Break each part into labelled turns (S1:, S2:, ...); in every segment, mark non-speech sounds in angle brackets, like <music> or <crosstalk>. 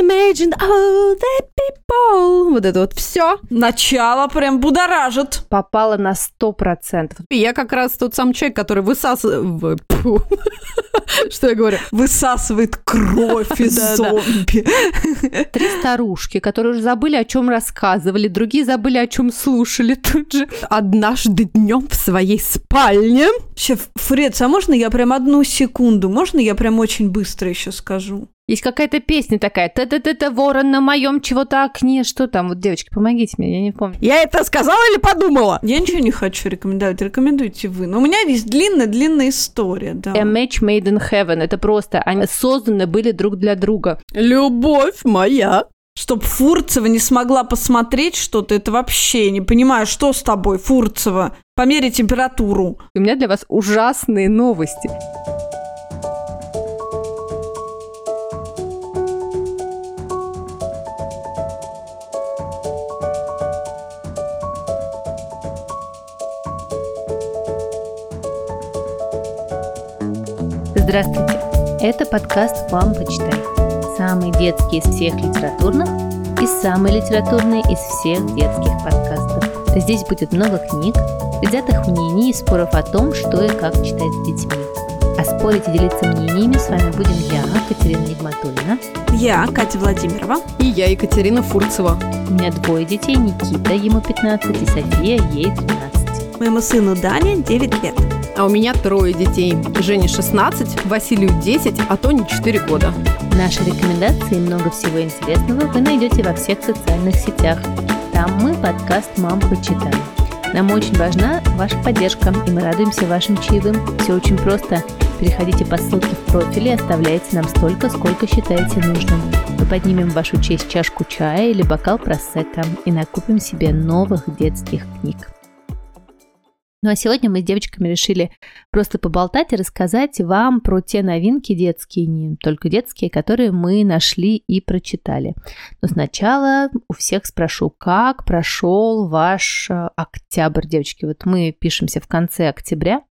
S1: Imagine all the people. Вот это вот все.
S2: Начало прям будоражит.
S1: Попало на сто процентов.
S3: Я как раз тот сам человек, который высасывает... <laughs> Что я говорю?
S2: Высасывает кровь из зомби.
S1: Три старушки, которые уже забыли, о чем рассказывали, другие забыли, о чем слушали тут же.
S3: Однажды днем в своей спальне.
S2: Сейчас, Фрец, а можно я прям одну секунду? Можно я прям очень быстро еще скажу?
S1: Есть какая-то песня такая, та-та-та-та, ворон на моем чего-то окне, что там? Вот, девочки, помогите мне, я не помню.
S3: Я это сказала или подумала?
S2: Я ничего не хочу рекомендовать, рекомендуйте вы. Но у меня есть длинная-длинная история, да.
S1: A match made in heaven, это просто, они созданы были друг для друга.
S3: Любовь моя.
S2: Чтоб Фурцева не смогла посмотреть что-то, это вообще не понимаю, что с тобой, Фурцева. Померить температуру.
S1: У меня для вас ужасные новости. Здравствуйте! Это подкаст «Вам почитай». Самый детский из всех литературных и самый литературный из всех детских подкастов. Здесь будет много книг, взятых мнений и споров о том, что и как читать с детьми. А спорить и делиться мнениями с вами будем я, Катерина Нигматуллина.
S2: Я, Катя Владимирова.
S3: И я, Екатерина Фурцева.
S1: У меня двое детей, Никита, ему 15, и София, ей 12.
S2: Моему сыну Дане 9 лет.
S3: А у меня трое детей. Жене 16, Василию 10, а Тоне 4 года.
S1: Наши рекомендации и много всего интересного вы найдете во всех социальных сетях. Там мы подкаст «Мам, почитаем». Нам очень важна ваша поддержка, и мы радуемся вашим чаевым. Все очень просто. Переходите по ссылке в профиле и оставляйте нам столько, сколько считаете нужным. Мы поднимем в вашу честь чашку чая или бокал просека и накупим себе новых детских книг. Ну а сегодня мы с девочками решили просто поболтать и рассказать вам про те новинки детские, не только детские, которые мы нашли и прочитали. Но сначала у всех спрошу, как прошел ваш э, октябрь, девочки? Вот мы пишемся в конце октября,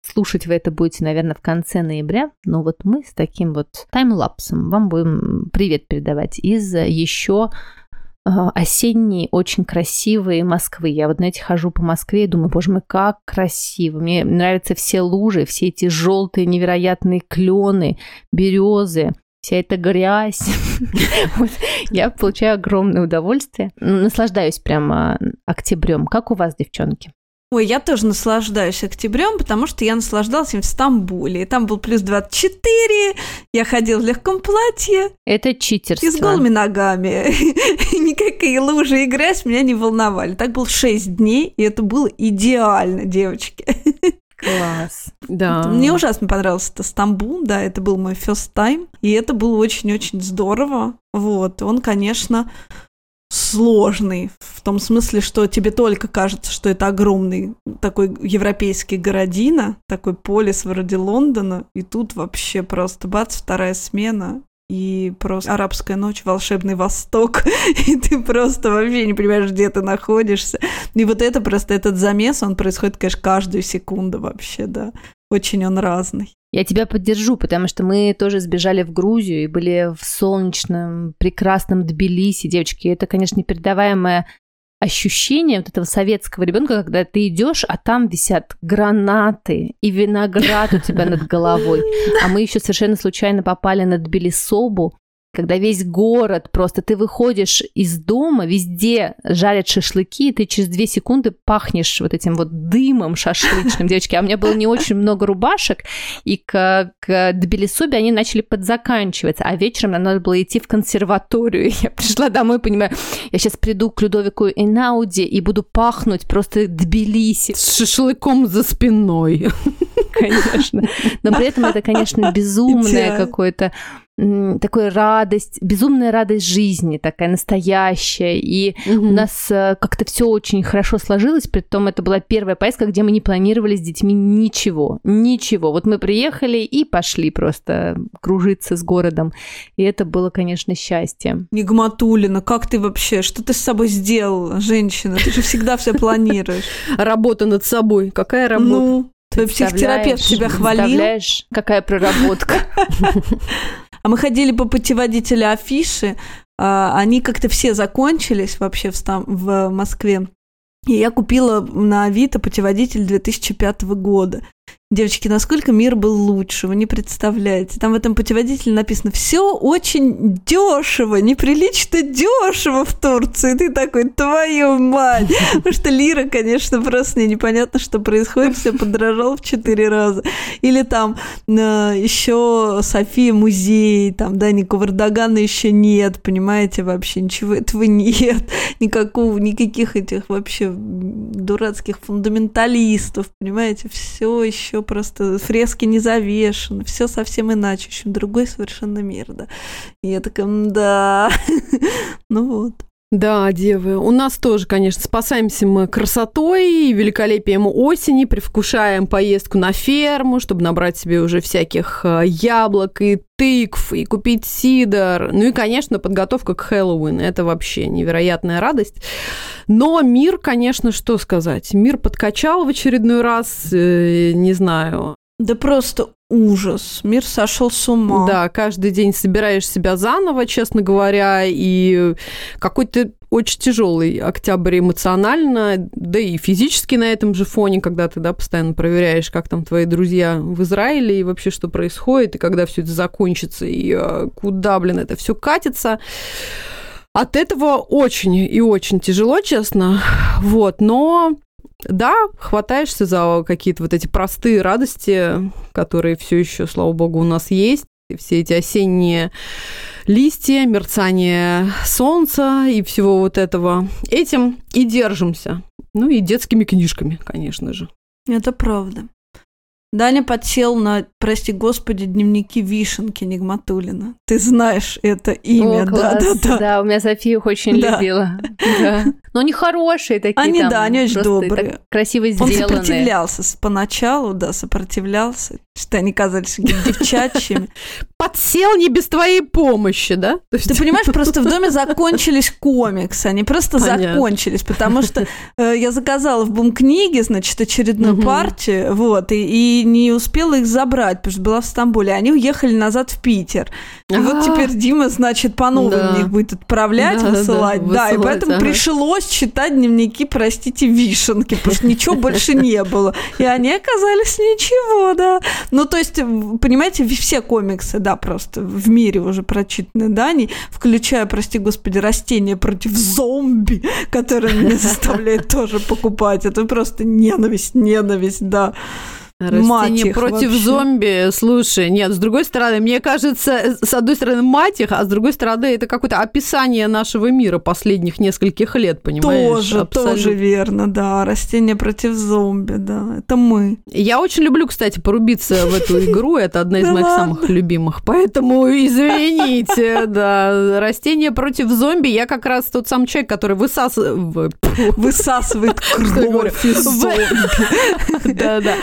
S1: Слушать вы это будете, наверное, в конце ноября, но вот мы с таким вот таймлапсом вам будем привет передавать из еще осенние, очень красивые Москвы. Я вот, знаете, хожу по Москве и думаю, боже мой, как красиво. Мне нравятся все лужи, все эти желтые невероятные клены, березы, вся эта грязь. <laughs> Я получаю огромное удовольствие. Наслаждаюсь прямо октябрем. Как у вас, девчонки?
S2: Ой, я тоже наслаждаюсь октябрем, потому что я наслаждалась им в Стамбуле. И там был плюс 24, я ходила в легком платье.
S1: Это читерство.
S2: И с голыми ногами. <laughs> Никакие лужи и грязь меня не волновали. Так был 6 дней, и это было идеально, девочки.
S1: Класс. <laughs>
S3: Да.
S2: Мне ужасно понравился это Стамбул, да, это был мой first time, и это было очень-очень здорово. Вот, он, конечно, сложный, в том смысле, что тебе только кажется, что это огромный такой европейский городина, такой полис вроде Лондона, и тут вообще просто бац, вторая смена, и просто арабская ночь, волшебный восток, <laughs> и ты просто вообще не понимаешь, где ты находишься. И вот это просто, этот замес, он происходит, конечно, каждую секунду вообще, да. Очень он разный.
S1: Я тебя поддержу, потому что мы тоже сбежали в Грузию и были в солнечном, прекрасном Тбилиси, девочки. Это, конечно, непередаваемое ощущение вот этого советского ребенка, когда ты идешь, а там висят гранаты и виноград у тебя над головой. <laughs> А мы еще совершенно случайно попали на Тбилисобу, когда весь город просто ты выходишь из дома, везде жарят шашлыки, и ты через две секунды пахнешь вот этим вот дымом шашлычным, <laughs> девочки. А у меня было не очень много рубашек, и к, к Тбилисубе они начали подзаканчиваться, а вечером нам надо было идти в консерваторию. <laughs> Я пришла домой, понимаю, я сейчас приду к Людовику Инауди и буду пахнуть просто Тбилиси.
S3: С шашлыком за спиной. <laughs>
S1: Конечно. Но при этом это, конечно, безумное какое-то такой радость, безумная радость жизни, такая настоящая. И угу. у нас э, как-то все очень хорошо сложилось, при том это была первая поездка, где мы не планировали с детьми ничего, ничего. Вот мы приехали и пошли просто кружиться с городом. И это было, конечно, счастье.
S2: Нигматулина, как ты вообще, что ты с собой сделала, женщина? Ты же всегда все планируешь.
S3: Работа над собой. Какая работа? Ну,
S2: Твой психотерапевт тебя хвалил.
S1: Представляешь, какая проработка. <laughs>
S2: А мы ходили по путеводителю афиши, а, они как-то все закончились вообще в, Стам- в Москве. И я купила на Авито путеводитель 2005 года. Девочки, насколько мир был лучше, вы не представляете. Там в этом путеводителе написано все очень дешево, неприлично дешево в Турции. Ты такой, твою мать. <laughs> Потому что лира, конечно, просто непонятно, что происходит, все подорожало в четыре раза. Или там э, еще София музей, там, да, Эрдогана еще нет, понимаете, вообще ничего этого нет. Никакого, никаких этих вообще дурацких фундаменталистов, понимаете, все еще просто фрески не завешены, все совсем иначе, общем, другой совершенно мир, да. И я такая, да, <laughs> ну вот.
S3: Да, девы, у нас тоже, конечно, спасаемся мы красотой и великолепием осени, привкушаем поездку на ферму, чтобы набрать себе уже всяких э, яблок и тыкв, и купить сидор. Ну и, конечно, подготовка к Хэллоуину. Это вообще невероятная радость. Но мир, конечно, что сказать? Мир подкачал в очередной раз, э, не знаю,
S2: Да просто ужас, мир сошел с ума.
S3: Да, каждый день собираешь себя заново, честно говоря, и какой-то очень тяжелый октябрь эмоционально, да и физически на этом же фоне, когда ты да, постоянно проверяешь, как там твои друзья в Израиле и вообще что происходит, и когда все это закончится, и э, куда, блин, это все катится. От этого очень и очень тяжело, честно. Вот, но да, хватаешься за какие-то вот эти простые радости, которые все еще, слава богу, у нас есть. И все эти осенние листья, мерцание солнца и всего вот этого. Этим и держимся. Ну и детскими книжками, конечно же.
S2: Это правда. Даня подсел на, прости господи, дневники Вишенки Нигматулина. Ты знаешь это имя,
S1: О,
S2: да,
S1: класс.
S2: да, да.
S1: Да, у меня София их очень
S2: Да.
S1: любила. Да. Но они хорошие такие.
S2: Они,
S1: там,
S2: да, они очень добрые.
S1: красиво
S2: Он
S1: сделанные.
S2: сопротивлялся с- поначалу, да, сопротивлялся, что они казались <laughs> девчачьими.
S3: Подсел не без твоей помощи, да?
S2: Ты понимаешь, просто в доме <laughs> закончились комиксы, они просто
S3: Понятно.
S2: закончились, потому что э, я заказала в бум-книге, значит, очередную партию, вот, и, и не успела их забрать, потому что была в Стамбуле. Они уехали назад в Питер. И вот
S3: А.
S2: теперь Дима, значит, по новым
S3: Да.
S2: их будет отправлять,
S3: Да, да,
S2: высылать. Да, и поэтому
S3: ага.
S2: пришлось читать дневники, простите, вишенки, потому что ничего <laughs> больше не было. И они оказались ничего, да. Ну, то есть, понимаете, все комиксы, да, просто в мире уже прочитаны Дани, включая, прости господи, растения против зомби, которые меня <laughs> заставляют тоже покупать. Это просто ненависть, ненависть, да. Мать
S3: Растение
S2: их
S3: против
S2: вообще.
S3: зомби, слушай, нет, с другой стороны, мне кажется, с одной стороны, мать их, а с другой стороны, это какое-то описание нашего мира последних нескольких лет, понимаешь?
S2: Тоже,
S3: Абсолютно.
S2: тоже верно, да. Растения против зомби, да. Это мы.
S3: Я очень люблю, кстати, порубиться в эту игру, это одна из моих самых любимых, поэтому извините, да. Растение против зомби, я как раз тот самый человек, который высасывает... <laughs>
S2: Высасывает кровь из зомби. <laughs>
S3: Да-да.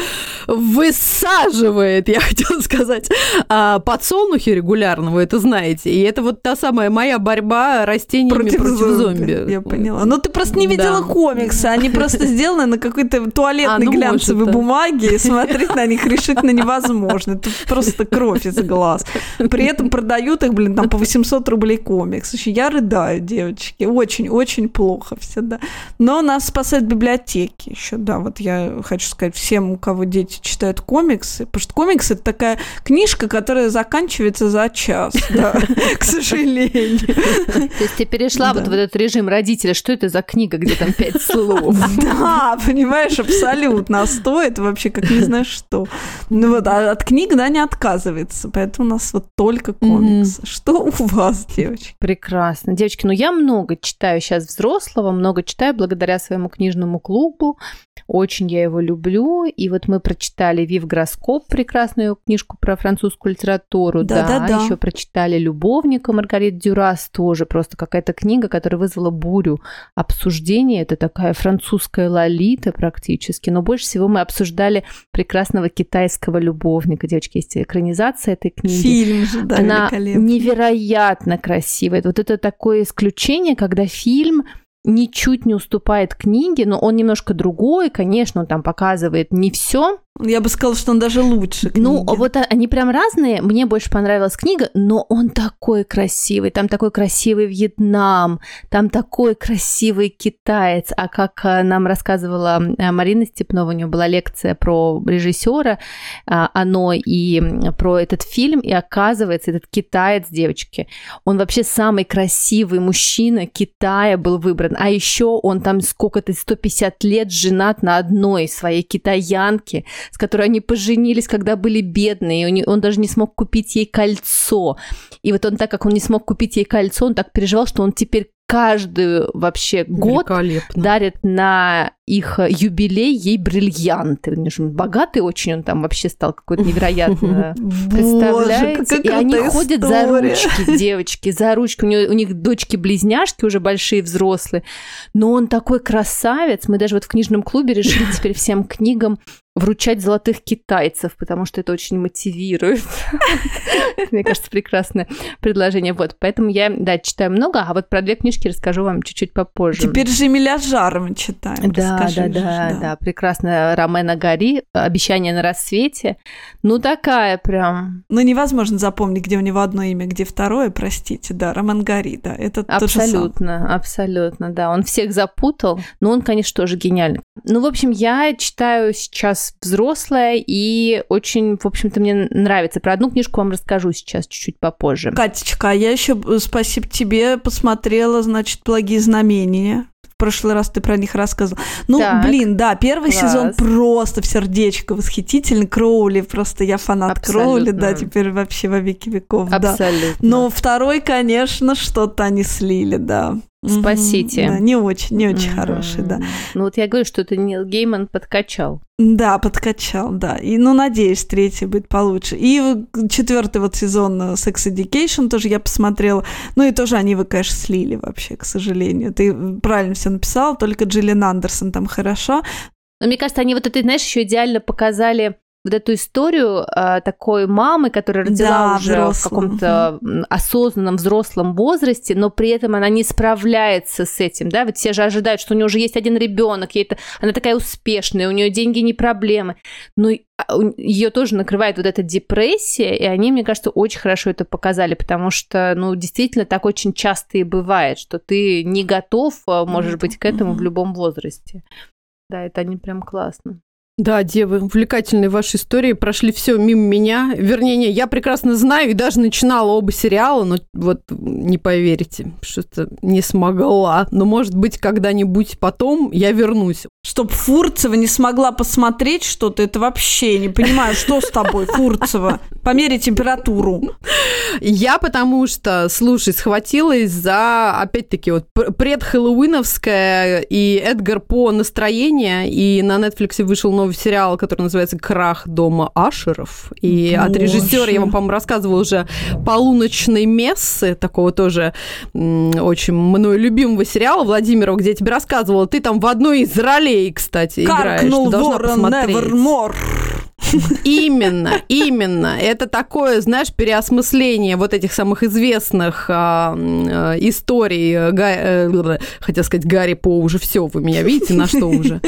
S3: Высаживает, я <laughs> хотела сказать, а, подсолнухи регулярно, вы это знаете. И это вот та самая моя борьба растениями против, зомби.
S2: Я поняла. Но ты просто не видела
S3: Да.
S2: комиксы. Они просто <laughs> сделаны на какой-то туалетной
S3: А, ну,
S2: глянцевой
S3: может,
S2: бумаге, и смотреть на них решительно невозможно. Это просто кровь из глаз. При этом продают их, блин, там по 800 рублей комикс. Я рыдаю, девочки. Очень-очень плохо всегда. Но нас спасают библиотеки еще, да. Вот я хочу сказать всем, у кого дети читают комиксы, потому что комикс это такая книжка, которая заканчивается за час, <laughs> к сожалению.
S1: То есть ты перешла вот в этот режим родителя. Что это за книга, где там пять слов? <laughs>
S2: Да, понимаешь, абсолютно. А стоит вообще как не знаешь что. Ну вот, а от книг, да, не отказывается. Поэтому у нас вот только комиксы. Что у вас, девочки?
S1: Прекрасно. Девочки, ну я много читаю сейчас взрослого, много читаю благодаря своему книжному клубу. Очень я его люблю. И вот мы прочитали Вив Гроскоп, прекрасную книжку про французскую литературу.
S2: Да-да-да.
S1: еще прочитали Любовника Маргарит Дюрас, тоже просто какая-то книга, которая вызвала бурю обсуждения. Это такая французская лолита практически. Но больше всего мы обсуждали прекрасного китайского любовника. Девочки, есть экранизация этой книги.
S2: Фильм же, да,
S1: Она невероятно красивая. Вот это такое исключение, когда фильм ничуть не уступает книге, но он немножко другой, конечно, он там показывает не все,
S2: Я бы сказала, что он даже лучше. Книги.
S1: Ну, вот они прям разные. Мне больше понравилась книга, но он такой красивый. Там такой красивый Вьетнам, там такой красивый китаец. А как э, нам рассказывала э, Марина Степнова, у нее была лекция про режиссера, а, оно и про этот фильм, и оказывается, этот китаец, девочки, он вообще самый красивый мужчина Китая был выбран. А еще он там сколько-то, 150 лет женат на одной своей китаянке, с которой они поженились, когда были бедные, и он даже не смог купить ей кольцо. И вот он, так как он не смог купить ей кольцо, он так переживал, что он теперь каждый вообще год дарит на их юбилей ей бриллианты. Он же богатый очень, он там вообще стал какой-то <laughs> невероятно. Представляете? И они ходят за ручки, <laughs> девочки, за ручки. У них дочки-близняшки уже большие, взрослые. Но он такой красавец. Мы даже вот в книжном клубе решили теперь всем книгам вручать золотых китайцев, потому что это очень мотивирует. <laughs> Мне кажется, прекрасное предложение. Вот, поэтому я, да, читаю много, а вот про две книжки расскажу вам чуть-чуть попозже.
S2: Теперь же Жарова читаем.
S1: Да, да, да, да, прекрасно. Ромена Гори, «Обещание на рассвете». Ну, такая прям...
S2: Ну, невозможно запомнить, где у него одно имя, где второе, простите, да, Роман Гори, да, это
S1: Абсолютно, абсолютно, да. Он всех запутал, но он, конечно, тоже гениальный. Ну, в общем, я читаю сейчас взрослая и очень, в общем-то, мне нравится. Про одну книжку вам расскажу сейчас чуть-чуть попозже.
S2: Катечка, а я еще, спасибо тебе, посмотрела, значит, «Благие знамения». В прошлый раз ты про них рассказывал. Ну, так, блин, да, первый класс. сезон просто в сердечко восхитительный. Кроули, просто я фанат Абсолютно. Кроули, да, теперь вообще во веки веков. Абсолютно. Да. Но второй, конечно, что-то они слили, да.
S1: Спасите.
S2: Да, не очень, не очень mm-hmm. хороший, да.
S1: Ну вот я говорю, что это Нил Гейман подкачал.
S2: Да, подкачал, да. И, ну, надеюсь, третий будет получше. И четвертый вот сезон э, Sex Education тоже я посмотрела. Ну, и тоже они его, конечно, слили вообще, к сожалению. Ты правильно все написал, только Джиллиан Андерсон там хорошо.
S1: Но мне кажется, они вот это, знаешь, еще идеально показали вот эту историю э, такой мамы, которая родила да, уже взрослым. в каком-то осознанном взрослом возрасте, но при этом она не справляется с этим, да, ведь все же ожидают, что у нее уже есть один ребенок, ей это, она такая успешная, у нее деньги не проблемы, но а, ее тоже накрывает вот эта депрессия, и они, мне кажется, очень хорошо это показали, потому что, ну, действительно, так очень часто и бывает, что ты не готов, а, можешь быть, к этому в любом возрасте. Да, это они прям классно.
S3: Да, девы, увлекательные ваши истории прошли все мимо меня. Вернее, не, я прекрасно знаю и даже начинала оба сериала, но вот не поверите, что-то не смогла. Но, может быть, когда-нибудь потом я вернусь.
S2: Чтоб Фурцева не смогла посмотреть что-то, это вообще не понимаю, что с тобой, Фурцева. Померяй температуру.
S3: Я потому что, слушай, схватилась за, опять-таки, вот предхэллоуиновское и Эдгар По настроение, и на Netflix вышел новый сериал, который называется «Крах дома Ашеров». И Боже. от режиссера, я вам, по-моему, рассказывала уже «Полуночной мессы», такого тоже очень мною любимого сериала Владимира, где я тебе рассказывала, ты там в одной из ролей, кстати, играешь. Каркнул ворон Невермор. Именно, именно. Это такое, знаешь, переосмысление вот этих самых известных а, а, историй. Га, э, хотел сказать Гарри По уже все, вы меня видите, на что уже?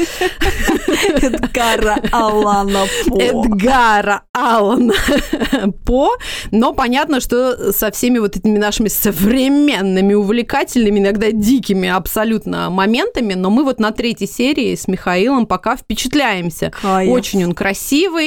S2: Эдгара Алана По.
S3: Эдгара Алана По. Но понятно, что со всеми вот этими нашими современными, увлекательными, иногда дикими абсолютно моментами, но мы вот на третьей серии с Михаилом пока впечатляемся. Кайф. Очень он красивый.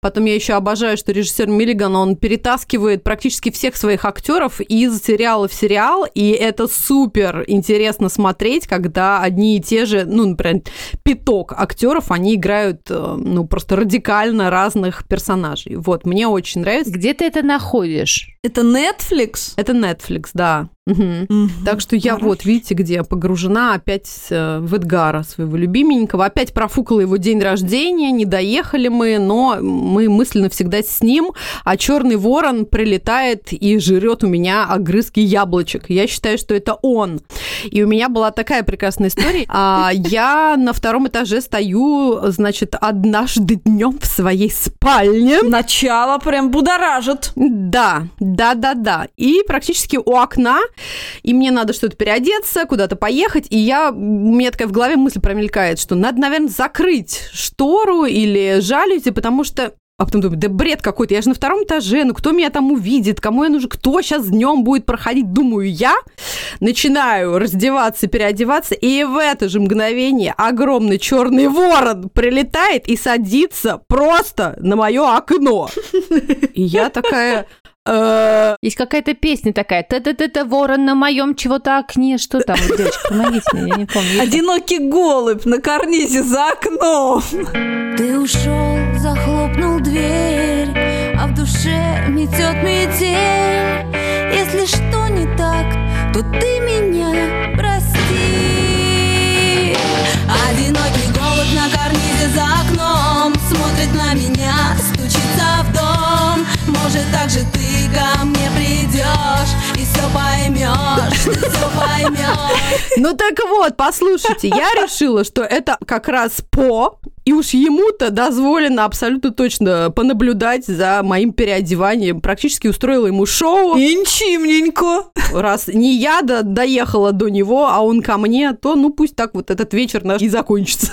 S3: Потом я еще обожаю, что режиссер Миллиган, он перетаскивает практически всех своих актеров из сериала в сериал, и это супер интересно смотреть, когда одни и те же, ну, например, пяток актеров, они играют, э, ну, просто радикально разных персонажей. Вот, мне очень нравится.
S1: Где ты это находишь?
S2: Это Netflix?
S3: Это Netflix, да. Угу. Угу. Так что я Хорошо. вот, видите, где погружена опять э, в Эдгара, своего любименького. Опять профукала его день рождения, не доехали мы, но мы мысленно всегда с ним, а черный ворон прилетает и жрет у меня огрызки яблочек. Я считаю, что это он. И у меня была такая прекрасная история. А, я на втором этаже стою, значит, однажды днем в своей спальне.
S2: Начало прям будоражит.
S3: Да, да, да, да. И практически у окна и мне надо что-то переодеться, куда-то поехать, и я, у меня такая в голове мысль промелькает, что надо, наверное, закрыть штору или жалюзи, потому что а потом думаю, да бред какой-то, я же на втором этаже, ну кто меня там увидит, кому я нужен, кто сейчас днем будет проходить, думаю я. Начинаю раздеваться, переодеваться, и в это же мгновение огромный черный ворон прилетает и садится просто на мое окно. И я такая,
S1: Есть какая-то песня такая, та-та-та-та, ворон на моем чего-то окне, что там, девочка, помогите мне, я не помню.
S2: Одинокий голубь на карнизе за окном.
S4: Ты ушел, захлопнул дверь, а в душе метет метель. Если что не так, то ты меня прости. Одинокий голубь на карнизе за окном смотрит на меня. Может, так же ты ко мне придешь и все поймешь, ты все поймешь.
S3: Ну так вот, послушайте, я решила, что это как раз по, и уж ему-то дозволено абсолютно точно понаблюдать за моим переодеванием. Практически устроила ему шоу.
S2: Инчимненько.
S3: Раз не я до доехала до него, а он ко мне, то ну пусть так вот этот вечер наш и закончится.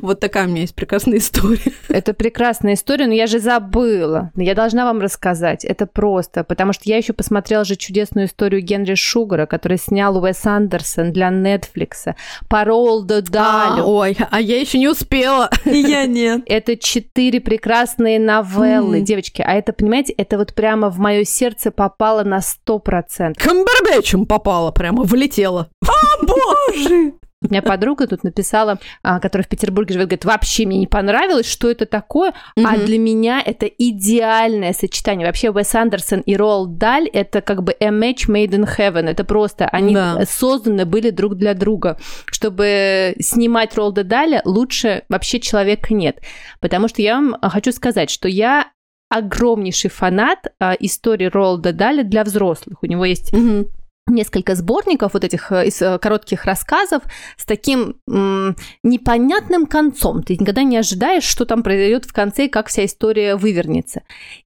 S3: Вот такая у меня есть прекрасная история.
S1: Это прекрасная история, но я же забыла. Я должна вам рассказать. Это просто, потому что я еще посмотрела же чудесную историю Генри Шугара, который снял Уэс Андерсон для Netflix по Ролду Далю.
S3: А, ой, а я еще не успела. <laughs>
S2: И я нет.
S1: Это четыре прекрасные новеллы, девочки. А это, понимаете, это вот прямо в мое сердце попало на сто процентов.
S3: Камбербэтчем попала, прямо влетела. <laughs>
S2: Боже!
S1: У меня подруга тут написала, а, которая в Петербурге живет, говорит, вообще мне не понравилось, что это такое, а
S3: Мгм.
S1: для меня это идеальное сочетание. Вообще Уэс Андерсон и Роald Даль это как бы a match made in heaven. Это просто они
S3: Да.
S1: созданы были друг для друга. Чтобы снимать Ролда Даля, лучше вообще человека нет. Потому что я вам хочу сказать, что я огромнейший фанат а, истории Ролда Даля для взрослых. У него есть
S3: Мгм.
S1: Несколько сборников вот этих э, из э, коротких рассказов с таким м, непонятным концом. Ты никогда не ожидаешь, что там произойдет в конце и как вся история вывернется.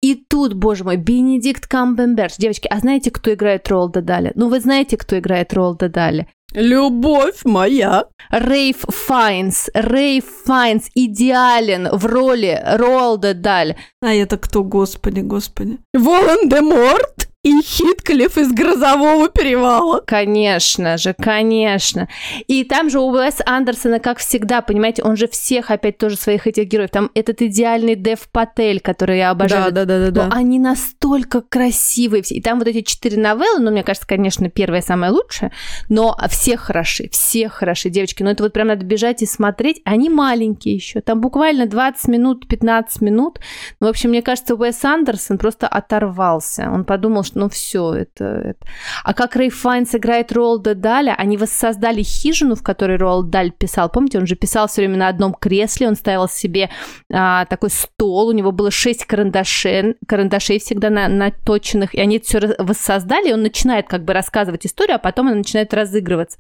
S1: И тут, боже мой, Бенедикт Камбербэтч. Девочки, а знаете, кто играет Ролда Даля? Ну, вы знаете, кто играет Ролда Даля?
S3: Любовь моя.
S1: Рейф Файнс. Рейф Файнс идеален в роли Ролда Даля.
S2: А это кто, господи, господи.
S3: Волан-де-Морт и Хитклифф из Грозового перевала.
S1: Конечно же, конечно. И там же у Уэса Андерсона, как всегда, понимаете, он же всех опять тоже своих этих героев. Там этот идеальный Дев Патель, который я обожаю.
S3: Да, да, да, да,
S1: Но
S3: да.
S1: они настолько красивые все. И там вот эти четыре новеллы, ну, мне кажется, конечно, первая самая лучшая, но все хороши, все хороши, девочки. Но это вот прям надо бежать и смотреть. Они маленькие еще. Там буквально 20 минут, 15 минут. Ну, в общем, мне кажется, Уэс Андерсон просто оторвался. Он подумал, что ну все, это, это... А как Рэй Файнс играет Роалда Даля, они воссоздали хижину, в которой Роалд Даль писал. Помните, он же писал все время на одном кресле, он ставил себе а, такой стол, у него было шесть карандашей, карандашей всегда на, наточенных, и они это все воссоздали, и он начинает как бы рассказывать историю, а потом она начинает разыгрываться.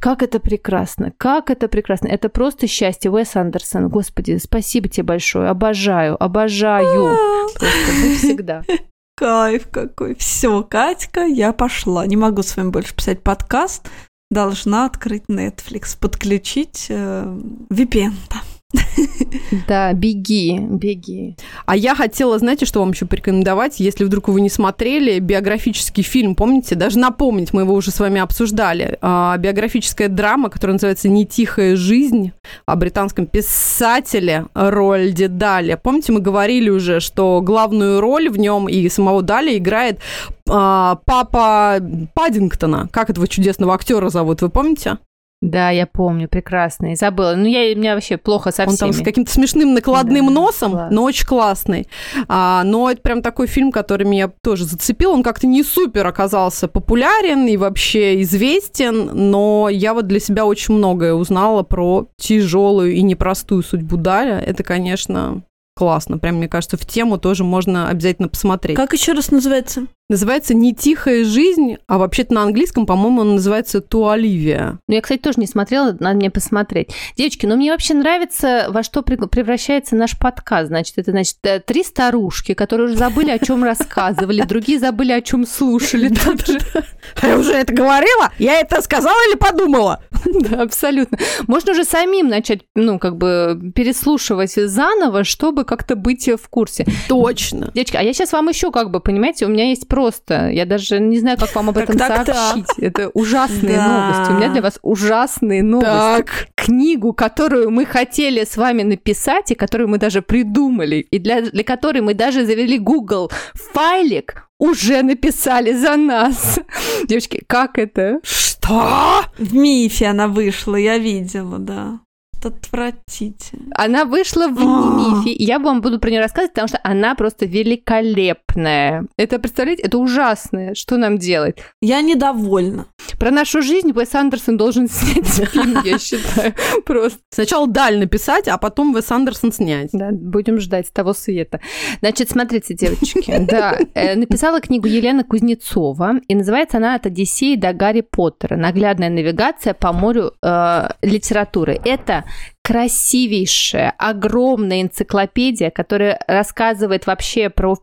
S1: Как это прекрасно, как это прекрасно. Это просто счастье. Уэс Андерсон, господи, спасибо тебе большое, обожаю, обожаю. Просто вы всегда.
S2: Кайф какой. Все, Катька, я пошла. Не могу с вами больше писать подкаст. Должна открыть Netflix, подключить э, VPN. там.
S1: Да, беги, беги.
S3: А я хотела, знаете, что вам еще порекомендовать, если вдруг вы не смотрели, биографический фильм, помните, даже напомнить, мы его уже с вами обсуждали, а, биографическая драма, которая называется «Не тихая жизнь», о британском писателе Рольде Дале. Помните, мы говорили уже, что главную роль в нем и самого Дали играет а, папа Паддингтона. Как этого чудесного актера зовут, вы помните?
S1: Да, я помню, прекрасный. Забыла. Ну, я, у меня вообще плохо со
S3: Он там с
S1: всеми.
S3: каким-то смешным накладным
S1: Да,
S3: носом,
S1: класс.
S3: но очень классный. А, но это прям такой фильм, который меня тоже зацепил. Он как-то не супер оказался популярен и вообще известен, но я вот для себя очень многое узнала про тяжелую и непростую судьбу Даля. Это, конечно, классно. Прям, мне кажется, в тему тоже можно обязательно посмотреть.
S2: Как еще раз называется?
S3: Называется «Не тихая жизнь», а вообще-то на английском, по-моему, он называется «Туоливия».
S1: Ну, я, кстати, тоже не смотрела, надо мне посмотреть. Девочки, ну мне вообще нравится, во что превращается наш подкаст. Значит, это, значит, э, три старушки, которые уже забыли, о чем рассказывали, другие забыли, о чем слушали.
S3: Я уже это говорила? Я это сказала или подумала?
S1: Да, абсолютно. Можно уже самим начать, ну, как бы переслушивать заново, чтобы как-то быть в курсе.
S3: Точно.
S1: Девочки, а я сейчас вам еще как бы, понимаете, у меня есть просто, я даже не знаю, как вам об этом
S2: Так, так, так.
S1: сообщить. Это ужасные
S2: Да.
S1: новости. У меня для вас ужасные новости.
S3: Так.
S1: Книгу, которую мы хотели с вами написать, и которую мы даже придумали, и для, для которой мы даже завели Google файлик, уже написали за нас. Девочки, как это?
S3: Что?
S2: В мифе она вышла, я видела, да. Отвратительно.
S1: Она вышла в
S2: А.
S1: мифе, и я вам буду про нее рассказывать, потому что она просто великолепная. Это, представляете, это ужасное. Что нам делать?
S2: Я недовольна.
S1: Про нашу жизнь Уэс Андерсон должен <laughs> снять фильм, я считаю. <laughs> Просто.
S3: Сначала Даль написать, а потом Вес Андерсон снять.
S1: Да, будем ждать того света. Значит, смотрите, девочки, <laughs> да, э, написала книгу Елена Кузнецова, и называется она «От Одиссеи до Гарри Поттера. Наглядная навигация по морю э, литературы». Это красивейшая, огромная энциклопедия, которая рассказывает вообще про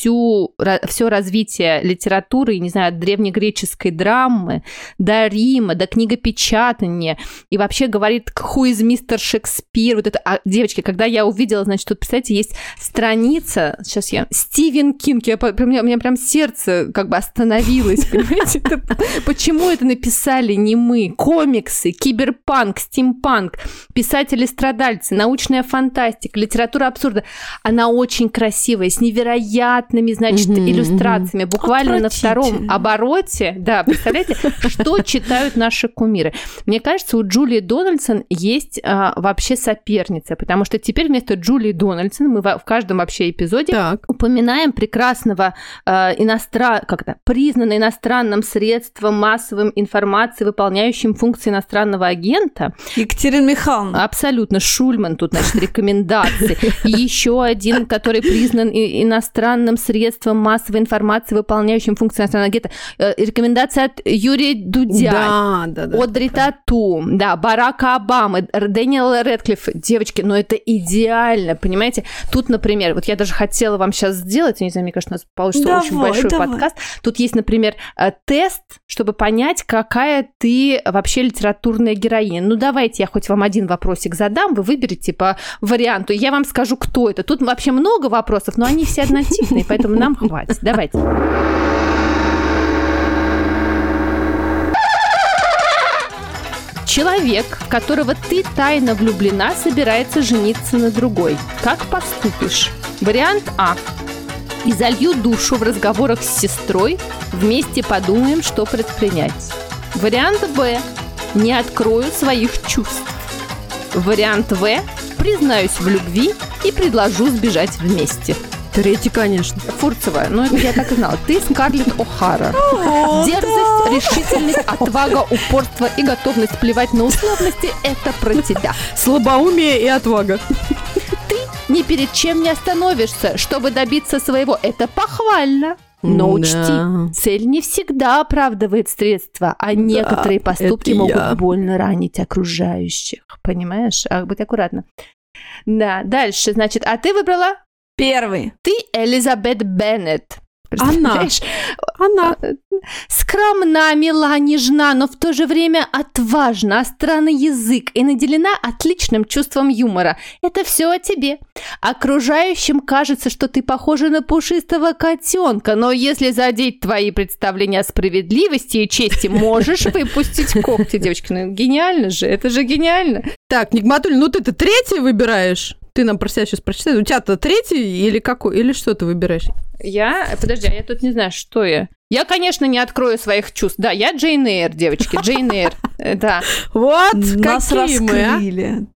S1: всю, все развитие литературы, не знаю, от древнегреческой драмы до Рима, до книгопечатания, и вообще говорит, who is мистер Шекспир, вот это, а, девочки, когда я увидела, значит, тут, представляете, есть страница, сейчас я, Стивен Кинг, я, у, меня, у меня прям сердце как бы остановилось, понимаете, почему это написали не мы, комиксы, киберпанк, стимпанк, писатели-страдальцы, научная фантастика, литература абсурда, она очень красивая, с невероятными, значит,
S3: мгм.
S1: иллюстрациями, буквально на втором обороте, да, представляете, что читают наши кумиры. Мне кажется, у Джулии Дональдсон есть а, вообще соперница, потому что теперь вместо Джулии Дональдсон мы в каждом вообще эпизоде
S3: Так.
S1: упоминаем прекрасного э, иностран... как это, признанно иностранным средством массовой информации, выполняющим функции иностранного агента.
S2: Екатерина Михайловна.
S1: Абсолютно. Шульман тут, значит, рекомендации. Еще один, который признан иностранным средством массовой информации, выполняющим функции иностранного агента. Э, Рекомендация от Юрия Дудя.
S3: Да, да, да.
S1: Одри Тату, да, Барака Обамы, Дэниела Редклиффа. Девочки, ну это идеально, понимаете? Тут, например, вот я даже хотела вам сейчас сделать, я не знаю, мне кажется, у нас получится
S2: Давай,
S1: очень большой
S2: давай.
S1: подкаст. Тут есть, например, э, тест, чтобы понять, какая ты вообще литературная героиня. Ну давайте я хоть вам один вопросик задам, вы выберете по варианту, я вам скажу, кто это. Тут вообще много вопросов, но они все однотипные, поэтому нам хватит. Давайте. Человек, в которого ты тайно влюблена, собирается жениться на другой. Как поступишь? Вариант А. Изолью душу в разговорах с сестрой, вместе подумаем, что предпринять. Вариант Б. Не открою своих чувств. Вариант В. Признаюсь в любви и предложу сбежать вместе.
S3: Третий, конечно.
S1: Фурцева, ну это я так и знала. Ты Скарлетт О'Хара. Дерзость, решительность, отвага, упорство и готовность плевать на условности – это про тебя.
S3: Слабоумие и отвага.
S1: Ни перед чем не остановишься, чтобы добиться своего. Это похвально. Но учти,
S3: Да.
S1: цель не всегда оправдывает средства, а некоторые поступки могут
S3: я.
S1: больно ранить окружающих. Понимаешь? А, будь аккуратна. Да, дальше, значит, а ты выбрала?
S2: Первый.
S1: Ты Элизабет Беннет. Представляешь?
S3: Она.
S1: Скромна, мила, нежна, но в то же время отважна, странный язык и наделена отличным чувством юмора. Это все о тебе. Окружающим кажется, что ты похожа на пушистого котенка, но если задеть твои представления о справедливости и чести, можешь <laughs> выпустить когти, девочки. Ну, гениально же, это же гениально.
S3: Так, Нигматуль, ну ты-то третий выбираешь? Ты нам про себя сейчас прочитай. У тебя-то третий или какой? Или что ты выбираешь?
S1: Я, подожди, а я тут не знаю, что я. Я, конечно, не открою своих чувств. Да, я Джейн Эйр, девочки, Джейн Эйр. Э, Да.
S3: Вот
S2: Нас
S3: какие мы, а?
S2: раскрыли.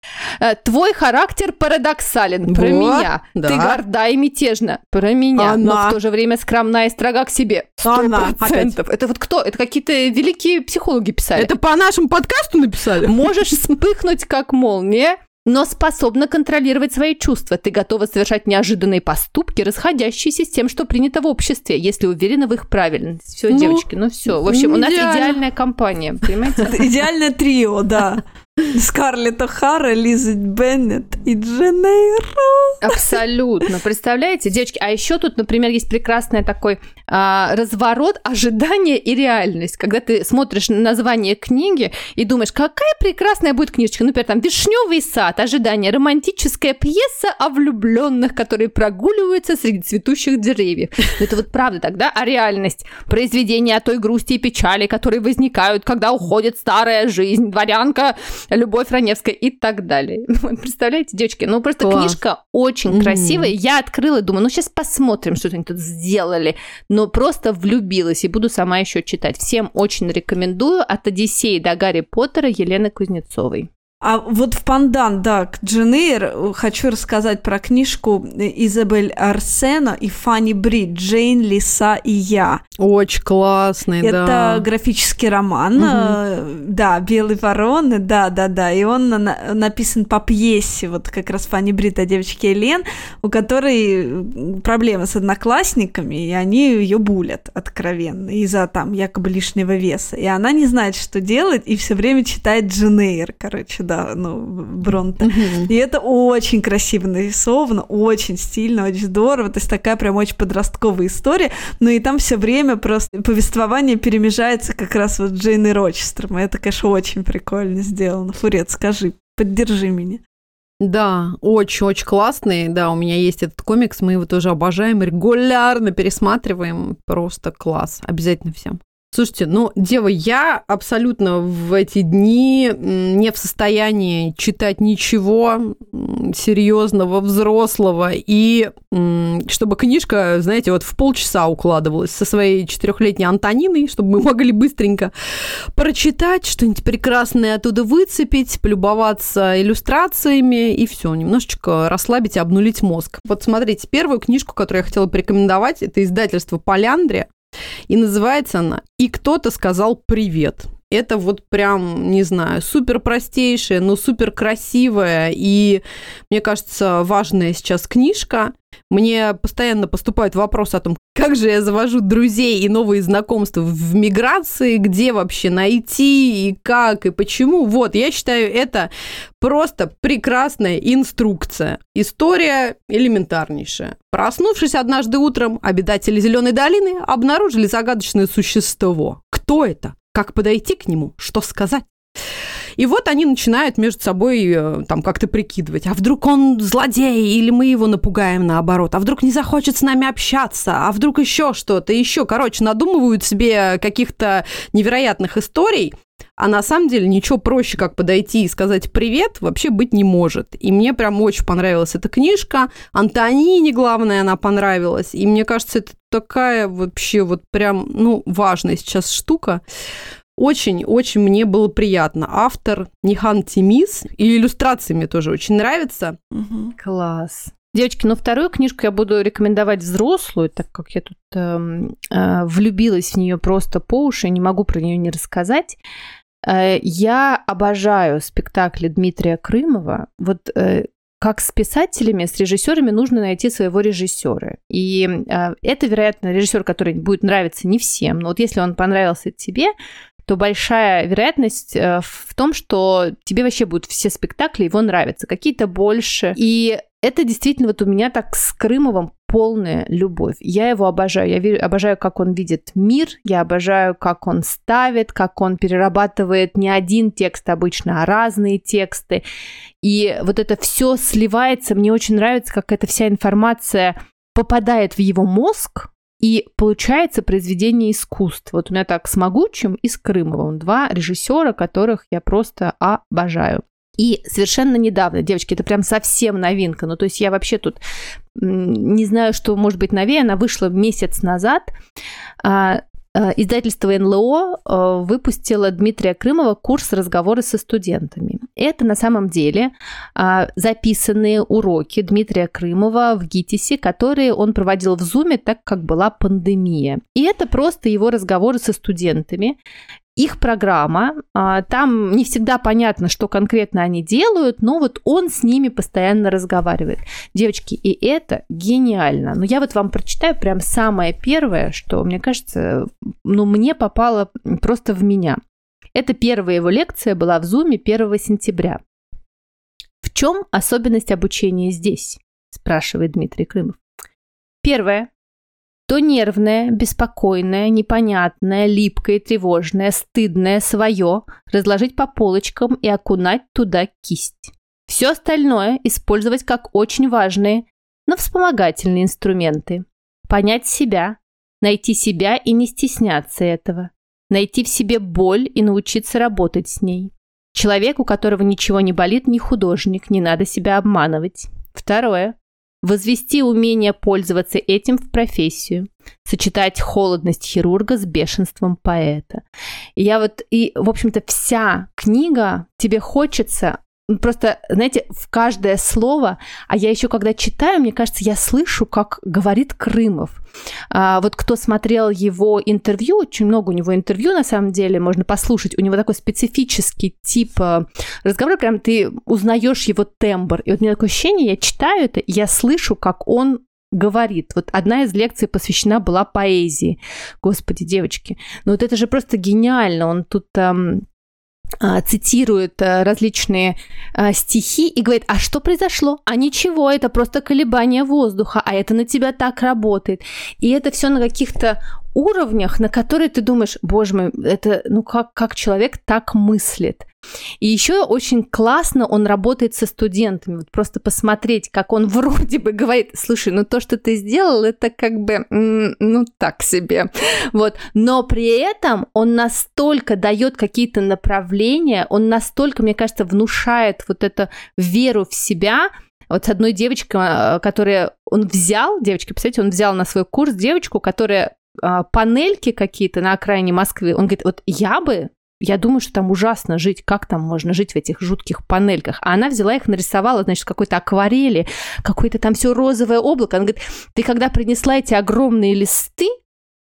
S1: Э, Твой характер парадоксален. Про
S3: Вот,
S1: меня.
S3: да.
S1: Ты горда и мятежна. Про меня. Но в то же время скромна и строга к себе. Сто
S2: Она.
S1: процентов. Это вот кто? Это какие-то великие психологи писали.
S3: Это по нашему подкасту написали?
S1: Можешь вспыхнуть, как молния, но способна контролировать свои чувства. Ты готова совершать неожиданные поступки, расходящиеся с тем, что принято в обществе, если уверена в их правильности. Все,
S3: Ну,
S1: девочки, ну все. В общем, у нас идеальная компания, понимаете? <laughs>
S2: Идеальное трио, да. <laughs> Скарлетт О'Хара, Лиза Беннет и Дженейро.
S1: Абсолютно. Представляете, девочки? А еще тут, например, есть прекрасный такой а, разворот ожидания и реальность. Когда ты смотришь на название книги и думаешь, какая прекрасная будет книжечка. Например, там «Вишневый сад», ожидание, романтическая пьеса о влюбленных, которые прогуливаются среди цветущих деревьев. Но это вот правда тогда, а реальность? Произведение о той грусти и печали, которые возникают, когда уходит старая жизнь, дворянка, Любовь Раневская и так далее. Вот, <laughs> представляете, девочки, ну просто
S3: Класс.
S1: книжка очень
S3: Мгм.
S1: красивая. Я открыла, думаю, ну сейчас посмотрим, что они тут сделали. Но просто влюбилась и буду сама еще читать. Всем очень рекомендую. От Одиссеи до Гарри Поттера Елены Кузнецовой.
S2: А вот в пандан, да, к Дженейр хочу рассказать про книжку Изабель Арсена и Фанни Брид «Джейн, Лиса и я».
S3: Очень классный,
S2: Это
S3: да.
S2: графический роман, э, да, «Белый ворон», да, да, да, и он на- написан по пьесе, вот как раз Фанни Брид о девочке Элен, у которой проблемы с одноклассниками, и они ее булят откровенно из-за там якобы лишнего веса, и она не знает, что делать, и все время читает Дженейр, короче, да, ну, Бронте. И это очень красиво нарисовано, очень стильно, очень здорово. То есть такая прям очень подростковая история. Но и там все время просто повествование перемежается как раз вот Джейн и Рочестером. И это, конечно, очень прикольно сделано. Фурет, скажи, поддержи меня.
S3: Да, очень-очень классный. Да, у меня есть этот комикс, мы его тоже обожаем, регулярно пересматриваем. Просто класс. Обязательно всем. Слушайте, ну, дева, я абсолютно в эти дни не в состоянии читать ничего серьезного, взрослого, и чтобы книжка, знаете, вот в полчаса укладывалась со своей четырехлетней Антониной, чтобы мы могли быстренько прочитать, что-нибудь прекрасное оттуда выцепить, полюбоваться иллюстрациями и все, немножечко расслабить и обнулить мозг. Вот смотрите, первую книжку, которую я хотела порекомендовать, это издательство «Поляндрия», и называется она «И кто-то сказал привет». Это вот прям, не знаю, супер простейшая, но супер красивая и, мне кажется, важная сейчас книжка. Мне постоянно поступает вопрос о том, как же я завожу друзей и новые знакомства в миграции, где вообще найти и как и почему. Вот, я считаю, это просто прекрасная инструкция. История элементарнейшая. Проснувшись однажды утром, обитатели Зеленой долины обнаружили загадочное существо. Кто это? Как подойти к нему? Что сказать? И вот они начинают между собой э, там как-то прикидывать, а вдруг он злодей, или мы его напугаем наоборот, а вдруг не захочет с нами общаться, а вдруг еще что-то, еще, короче, надумывают себе каких-то невероятных историй, а на самом деле ничего проще, как подойти и сказать привет, вообще быть не может. И мне прям очень понравилась эта книжка. Антонине, главное, она понравилась. И мне кажется, это такая вообще вот прям, ну, важная сейчас штука. Очень-очень мне было приятно. Автор Нихан Тимис. И иллюстрации мне тоже очень нравятся.
S1: Класс. Девочки, ну вторую книжку я буду рекомендовать взрослую, так как я тут эм, э, влюбилась в нее просто по уши, не могу про нее не рассказать. Э, я обожаю спектакли Дмитрия Крымова. Вот э, как с писателями, с режиссерами нужно найти своего режиссера. И э, это, вероятно, режиссер, который будет нравиться не всем. Но вот если он понравился тебе, то большая вероятность в том, что тебе вообще будут все спектакли его нравятся, какие-то больше. И это действительно вот у меня так с Крымовым полная любовь. Я его обожаю. Я верю- обожаю, как он видит мир, я обожаю, как он ставит, как он перерабатывает не один текст обычно, а разные тексты. И вот это все сливается. Мне очень нравится, как эта вся информация попадает в его мозг, и получается произведение искусства. Вот у меня так с Могучим и с Крымовым. Два режиссера, которых я просто обожаю. И совершенно недавно, девочки, это прям совсем новинка. Ну, то есть я вообще тут не знаю, что может быть новее. Она вышла месяц назад. А, а, Издательство НЛО а, выпустило Дмитрия Крымова курс «Разговоры со студентами». Это на самом деле а, записанные уроки Дмитрия Крымова в ГИТИСе, которые он проводил в Зуме, так как была пандемия. И это просто его разговоры со студентами. Их программа, а, там не всегда понятно, что конкретно они делают, но вот он с ними постоянно разговаривает. Девочки, и это гениально. Но я вот вам прочитаю прям самое первое, что, мне кажется, ну, мне попало просто в меня. Это первая его лекция была в Зуме 1 сентября. В чем особенность обучения здесь? спрашивает Дмитрий Крымов. Первое. То нервное, беспокойное, непонятное, липкое, тревожное, стыдное свое разложить по полочкам и окунать туда кисть. Все остальное использовать как очень важные, но вспомогательные инструменты. Понять себя, найти себя и не стесняться этого. Найти в себе боль и научиться работать с ней. Человек, у которого ничего не болит, не художник, не надо себя обманывать. Второе возвести умение пользоваться этим в профессию, сочетать холодность хирурга с бешенством поэта. И я вот, и, в общем-то, вся книга тебе хочется Просто, знаете, в каждое слово, а я еще когда читаю, мне кажется, я слышу, как говорит Крымов. А, вот кто смотрел его интервью, очень много у него интервью, на самом деле, можно послушать. У него такой специфический тип э, разговора, прям ты узнаешь его тембр. И вот у меня такое ощущение, я читаю это, я слышу, как он говорит. Вот одна из лекций посвящена была поэзии. Господи, девочки, ну вот это же просто гениально. Он тут эм, цитирует э, различные а, стихи и говорит, а что произошло? А ничего, это просто колебание воздуха, а это на тебя так работает. И это все на каких-то уровнях, на которые ты думаешь, боже мой, это, ну как, как человек так мыслит. И еще очень классно он работает со студентами. Вот просто посмотреть, как он <laughs> вроде бы говорит, слушай, ну то, что ты сделал, это как бы, ну так себе. Вот. Но при этом он настолько дает какие-то направления, он настолько, мне кажется, внушает вот эту веру в себя, вот с одной девочкой, а, которая он взял, девочки, представляете, он взял на свой курс девочку, которая а, панельки какие-то на окраине Москвы. Он говорит, вот я бы я думаю, что там ужасно жить, как там можно жить в этих жутких панельках. А она взяла их, нарисовала, значит, какой-то акварели, какое-то там все розовое облако. Она говорит, ты когда принесла эти огромные листы,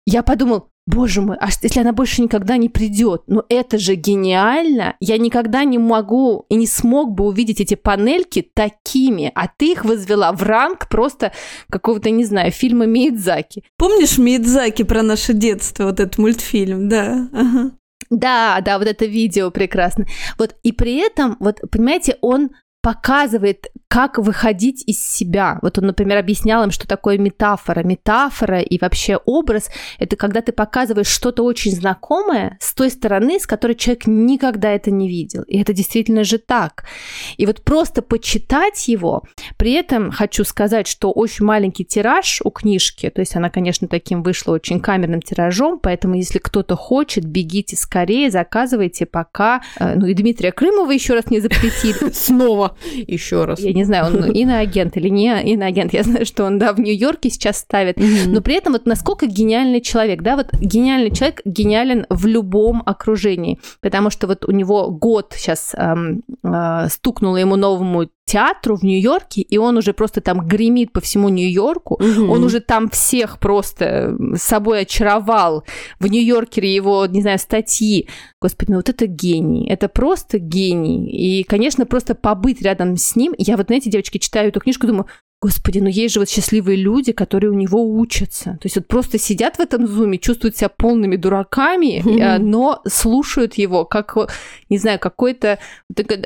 S1: я подумал, Боже мой, а если она больше никогда не придет? Ну это же гениально! Я никогда не могу и не смог бы увидеть эти панельки такими, а ты их возвела в ранг просто какого-то, не знаю, фильма Миядзаки.
S2: Помнишь Миядзаки про наше детство, вот этот мультфильм, да? Ага.
S1: Да, да, вот это видео прекрасно. Вот и при этом, вот понимаете, он показывает, как выходить из себя. Вот он, например, объяснял им, что такое метафора. Метафора и вообще образ – это когда ты показываешь что-то очень знакомое с той стороны, с которой человек никогда это не видел. И это действительно же так. И вот просто почитать его, при этом хочу сказать, что очень маленький тираж у книжки, то есть она, конечно, таким вышла очень камерным тиражом, поэтому если кто-то хочет, бегите скорее, заказывайте, пока, э, ну и Дмитрия Крымова еще раз не запретили. <laughs>
S3: Снова еще раз.
S1: Я не знаю, он <laughs> иноагент или не иноагент. Я знаю, что он, да, в Нью-Йорке сейчас ставит. Но при этом вот насколько гениальный человек, да, вот гениальный человек гениален в любом окружении. Потому что вот у него год сейчас эм, э, стукнуло ему новому театру в Нью-Йорке, и он уже просто там гремит по всему Нью-Йорку. Угу. Он уже там всех просто собой очаровал. В Нью-Йоркере его, не знаю, статьи. Господи, ну вот это гений. Это просто гений. И, конечно, просто побыть рядом с ним. Я вот, знаете, девочки, читаю эту книжку, думаю, Господи, ну есть же вот счастливые люди, которые у него учатся. То есть вот просто сидят в этом зуме, чувствуют себя полными дураками, mm-hmm. <laughs> но слушают его, как, не знаю, какое-то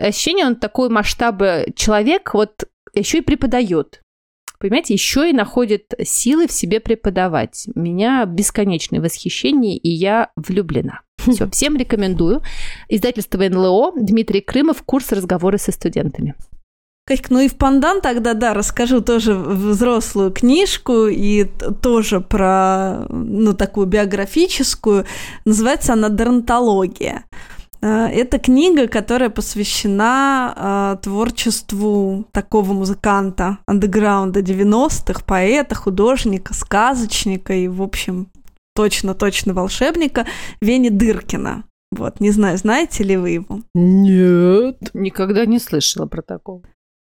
S1: ощущение, он такой масштаба человек, вот еще и преподает. Понимаете, еще и находит силы в себе преподавать. У меня бесконечное восхищение, и я влюблена. <laughs> Все, всем рекомендую. Издательство НЛО, Дмитрий Крымов, курс разговоры со студентами.
S2: Катька, ну и в пандан тогда, да, расскажу тоже взрослую книжку и тоже про, ну, такую биографическую. Называется она «Дернтология». А, это книга, которая посвящена э, творчеству такого музыканта андеграунда 90-х, поэта, художника, сказочника и, в общем, точно-точно волшебника Вени Дыркина. Вот, не знаю, знаете ли вы его?
S3: Нет.
S1: Никогда не слышала про такого.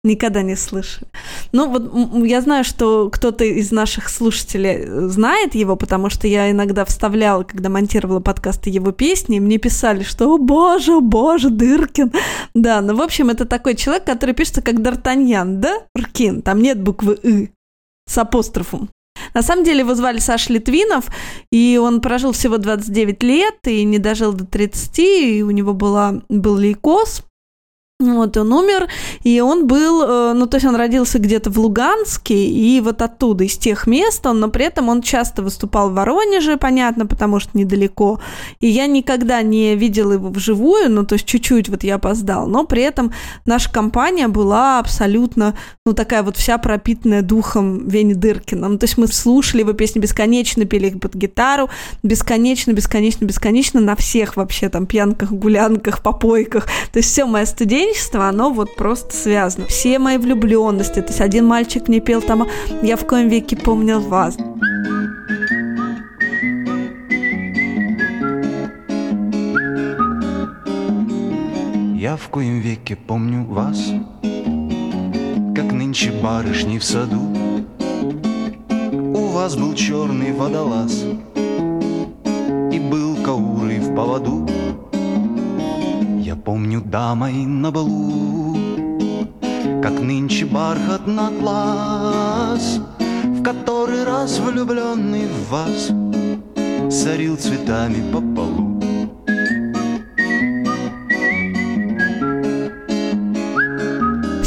S2: Никогда не слышали. Ну, вот я знаю, что кто-то из наших слушателей э, знает его, потому что я иногда вставляла, когда монтировала подкасты его песни, и мне писали, что «О, боже, о, боже, Дыркин!» Да, ну, в общем, это такой человек, который пишется как Д'Артаньян, да? Ркин, там нет буквы «ы» с апострофом. На самом деле его звали Саш Литвинов, и он прожил всего 29 лет и не дожил до 30, и у него была, был лейкоз, вот, он умер, и он был, э, ну, то есть он родился где-то в Луганске, и вот оттуда, из тех мест он, но при этом он часто выступал в Воронеже, понятно, потому что недалеко, и я никогда не видела его вживую, ну, то есть чуть-чуть вот я опоздал, но при этом наша компания была абсолютно, ну, такая вот вся пропитанная духом Вени Дыркина, ну, то есть мы слушали его песни бесконечно, пели их под гитару, бесконечно, бесконечно, бесконечно на всех вообще там пьянках, гулянках, попойках, то есть все моя студия студенчество, оно вот просто связано. Все мои влюбленности, то есть один мальчик мне пел там «Я в коем веке помнил вас».
S5: Я в коем веке помню вас, Как нынче барышни в саду. У вас был черный водолаз И был кауры в поводу помню дамой на балу, Как нынче бархат на глаз, В который раз влюбленный в вас Сорил цветами по полу.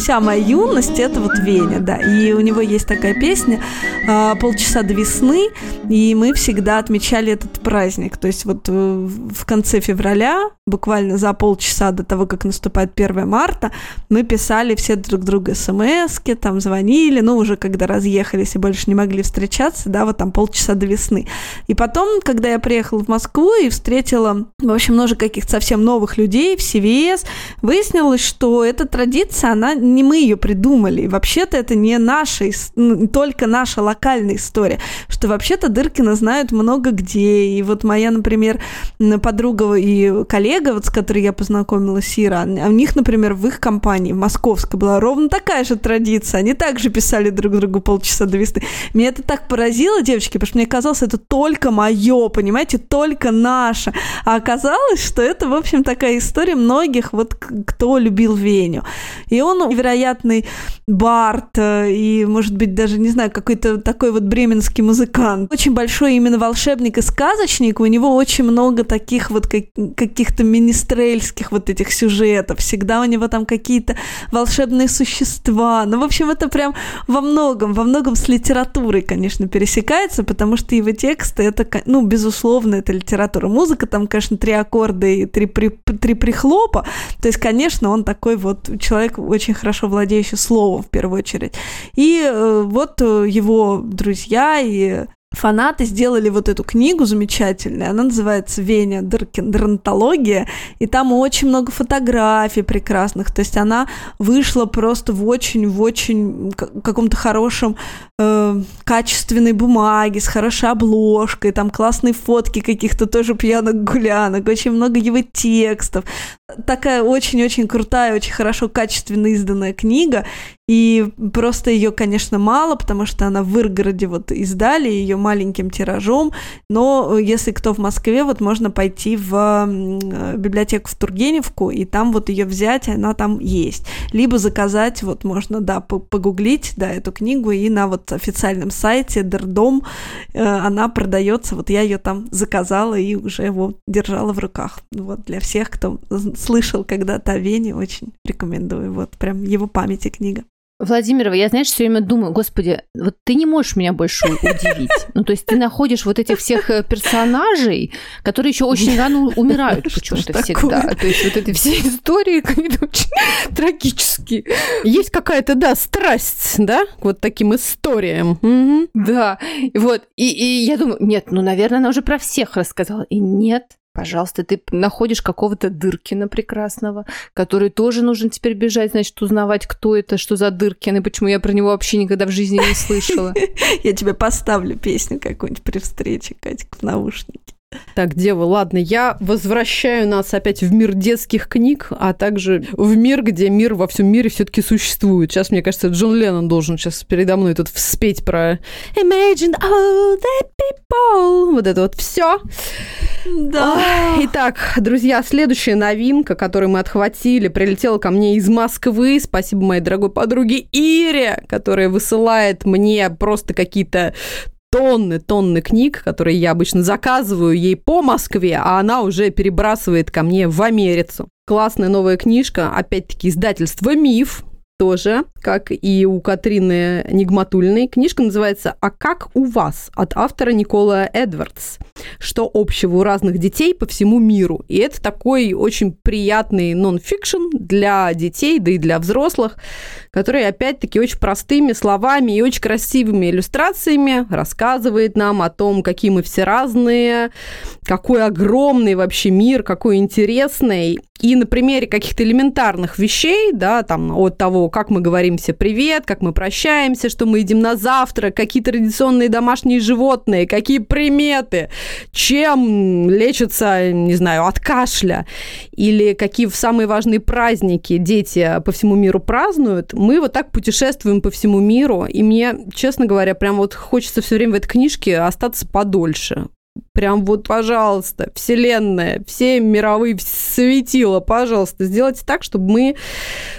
S2: вся моя юность это вот Веня, да. И у него есть такая песня а, «Полчаса до весны», и мы всегда отмечали этот праздник. То есть вот э, в конце февраля, буквально за полчаса до того, как наступает 1 марта, мы писали все друг другу смс там звонили, ну, уже когда разъехались и больше не могли встречаться, да, вот там полчаса до весны. И потом, когда я приехала в Москву и встретила, в общем, много каких-то совсем новых людей в CVS, выяснилось, что эта традиция, она не мы ее придумали. Вообще-то это не наша, только наша локальная история, что вообще-то Дыркина знают много где. И вот моя, например, подруга и коллега, вот с которой я познакомилась, Ира, у них, например, в их компании, в московской, была ровно такая же традиция. Они также писали друг другу полчаса до весны. Меня это так поразило, девочки, потому что мне казалось, это только мое, понимаете, только наше. А оказалось, что это, в общем, такая история многих, вот кто любил Веню. И он, невероятный бард э, и, может быть, даже, не знаю, какой-то такой вот бременский музыкант. Очень большой именно волшебник и сказочник. У него очень много таких вот как, каких-то министрельских вот этих сюжетов. Всегда у него там какие-то волшебные существа. Ну, в общем, это прям во многом, во многом с литературой, конечно, пересекается, потому что его тексты, это, ну, безусловно, это литература. Музыка там, конечно, три аккорда и три, при, три прихлопа. То есть, конечно, он такой вот человек очень хорошо хорошо владеющий словом в первую очередь. И э, вот э, его друзья и фанаты сделали вот эту книгу замечательную, она называется «Веня Дыркин. Дерматология», и там очень много фотографий прекрасных, то есть она вышла просто в очень, в очень каком-то хорошем э, качественной бумаге, с хорошей обложкой, там классные фотки каких-то тоже пьяных гулянок, очень много его текстов, такая очень-очень крутая, очень хорошо качественно изданная книга, и просто ее, конечно, мало, потому что она в Выргороде вот издали ее маленьким тиражом. Но если кто в Москве, вот можно пойти в библиотеку в Тургеневку, и там вот ее взять, она там есть. Либо заказать, вот можно, да, погуглить, да, эту книгу, и на вот официальном сайте Дердом э, она продается. Вот я ее там заказала и уже его держала в руках. Вот для всех, кто слышал когда-то о Вене, очень рекомендую. Вот прям его памяти книга.
S1: Владимирова, я, знаешь, все время думаю, господи, вот ты не можешь меня больше удивить. Ну, то есть ты находишь вот этих всех э, персонажей, которые еще очень рано умирают почему-то всегда. То есть вот эти все истории <laughs> какие-то очень трагические.
S3: Есть какая-то, да, страсть, да, к вот таким историям.
S1: Да, вот. И, и я думаю, нет, ну, наверное, она уже про всех рассказала. И нет, Пожалуйста, ты находишь какого-то Дыркина прекрасного, который тоже нужно теперь бежать, значит, узнавать, кто это, что за Дыркин, и почему я про него вообще никогда в жизни не слышала. <laughs>
S2: Я тебе поставлю песню какую-нибудь при встрече, Катька, в наушнике.
S3: Так, Дева, ладно, я возвращаю нас опять в мир детских книг, а также в мир, где мир во всем мире все-таки существует. Сейчас, мне кажется, Джон Леннон должен сейчас передо мной тут спеть про Imagine all the people. Вот это вот все.
S2: Да.
S3: Итак, друзья, следующая новинка, которую мы отхватили, прилетела ко мне из Москвы. Спасибо моей дорогой подруге Ире, которая высылает мне просто какие-то тонны, тонны книг, которые я обычно заказываю ей по Москве, а она уже перебрасывает ко мне в Америцу. Классная новая книжка, опять-таки издательство «Миф», тоже, как и у Катрины Нигматульной. Книжка называется «А как у вас?» от автора Никола Эдвардс. Что общего у разных детей по всему миру. И это такой очень приятный нон-фикшн для детей, да и для взрослых, который, опять-таки, очень простыми словами и очень красивыми иллюстрациями рассказывает нам о том, какие мы все разные, какой огромный вообще мир, какой интересный. И на примере каких-то элементарных вещей, да, там, от того, как мы говорим все привет, как мы прощаемся, что мы едим на завтрак, какие традиционные домашние животные, какие приметы, чем лечатся, не знаю, от кашля, или какие самые важные праздники дети по всему миру празднуют, мы вот так путешествуем по всему миру, и мне, честно говоря, прям вот хочется все время в этой книжке остаться подольше, Прям вот, пожалуйста, вселенная, все мировые светила, пожалуйста, сделайте так, чтобы мы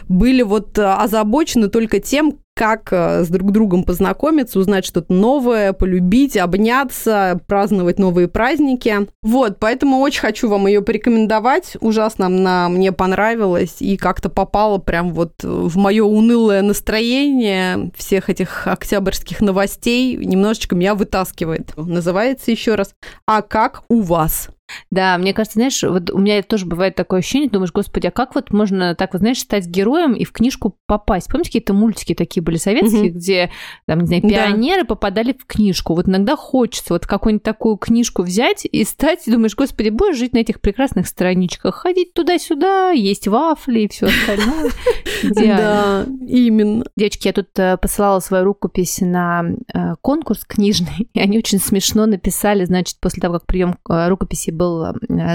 S3: были вот озабочены только тем, как э, с друг другом познакомиться, узнать что-то новое, полюбить, обняться, праздновать новые праздники. Вот, поэтому очень хочу вам ее порекомендовать. Ужасно она мне понравилась и как-то попала прям вот в мое унылое настроение всех этих октябрьских новостей. Немножечко меня вытаскивает. Называется еще раз «А как у вас?»
S1: Да, мне кажется, знаешь, вот у меня тоже бывает такое ощущение, думаешь, господи, а как вот можно так, вот, знаешь, стать героем и в книжку попасть? Помните, какие-то мультики такие были советские, угу. где, там, не знаю, пионеры да. попадали в книжку? Вот иногда хочется вот какую-нибудь такую книжку взять и стать, и думаешь, господи, будешь жить на этих прекрасных страничках, ходить туда-сюда, есть вафли и все остальное. <laughs>
S3: Да, именно.
S1: Девочки, я тут э, посылала свою рукопись на э, конкурс книжный, <laughs> и они очень смешно написали, значит, после того, как прием э, рукописи был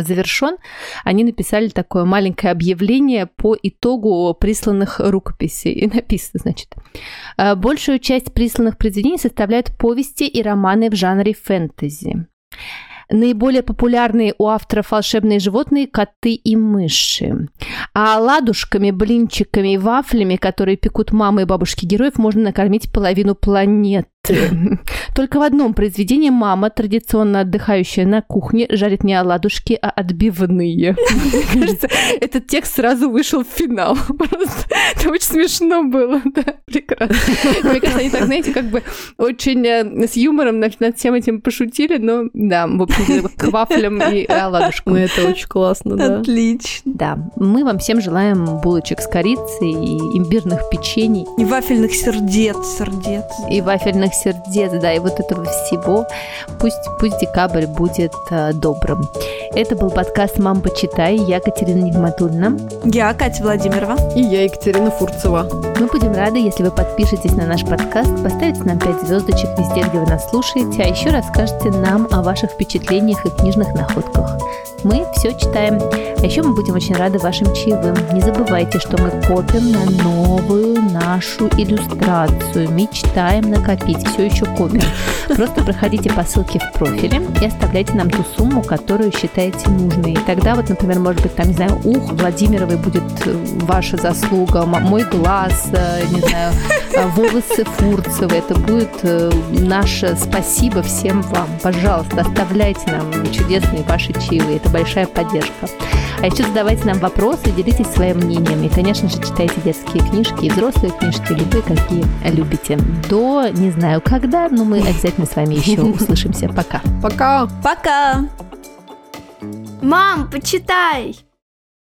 S1: завершен, они написали такое маленькое объявление по итогу присланных рукописей. И написано, значит, «Э, большую часть присланных произведений составляют повести и романы в жанре фэнтези. Наиболее популярные у авторов волшебные животные – коты и мыши. А ладушками, блинчиками и вафлями, которые пекут мамы и бабушки героев, можно накормить половину планеты. <laughs> Только в одном произведении мама, традиционно отдыхающая на кухне, жарит не оладушки, а отбивные. <laughs> Мне кажется, этот текст сразу вышел в финал. <laughs> Просто это очень смешно было, да, прекрасно. Мне кажется, они так, знаете, как бы очень э, с юмором над всем этим пошутили, но да, в общем, к вафлям и оладушкам.
S3: Ну, это очень классно, да.
S2: Отлично.
S1: Да, мы вам всем желаем булочек с корицей и имбирных печений.
S2: И вафельных сердец, сердец.
S1: И вафельных сердец, да, и вот этого всего. Пусть, пусть декабрь будет э, добрым. Это был подкаст «Мам, почитай». Я Катерина Нигматульна.
S2: Я Катя Владимирова.
S3: И я Екатерина Фурцева.
S1: Мы будем рады, если вы подпишетесь на наш подкаст, поставите нам 5 звездочек везде, где вы нас слушаете, а еще расскажете нам о ваших впечатлениях и книжных находках. Мы все читаем. А еще мы будем очень рады вашим чаевым. Не забывайте, что мы копим на новую нашу иллюстрацию. Мечтаем накопить. Все еще копим. Просто проходите по ссылке в профиле и оставляйте нам ту сумму, которую считаете нужной. И тогда вот, например, может быть, там, не знаю, ух, Владимировой будет э, ваша заслуга, мой глаз, э, не знаю, э, волосы Фурцевой. Это будет наше спасибо всем вам. Пожалуйста, оставляйте нам чудесные ваши чаевые. Это большая поддержка. А еще задавайте нам вопросы, делитесь своим мнением. И, конечно же, читайте детские книжки и взрослые книжки, любые, какие любите. До не знаю когда, но мы обязательно с вами еще <laughs> услышимся. Пока.
S3: Пока.
S2: Пока.
S6: Мам, почитай!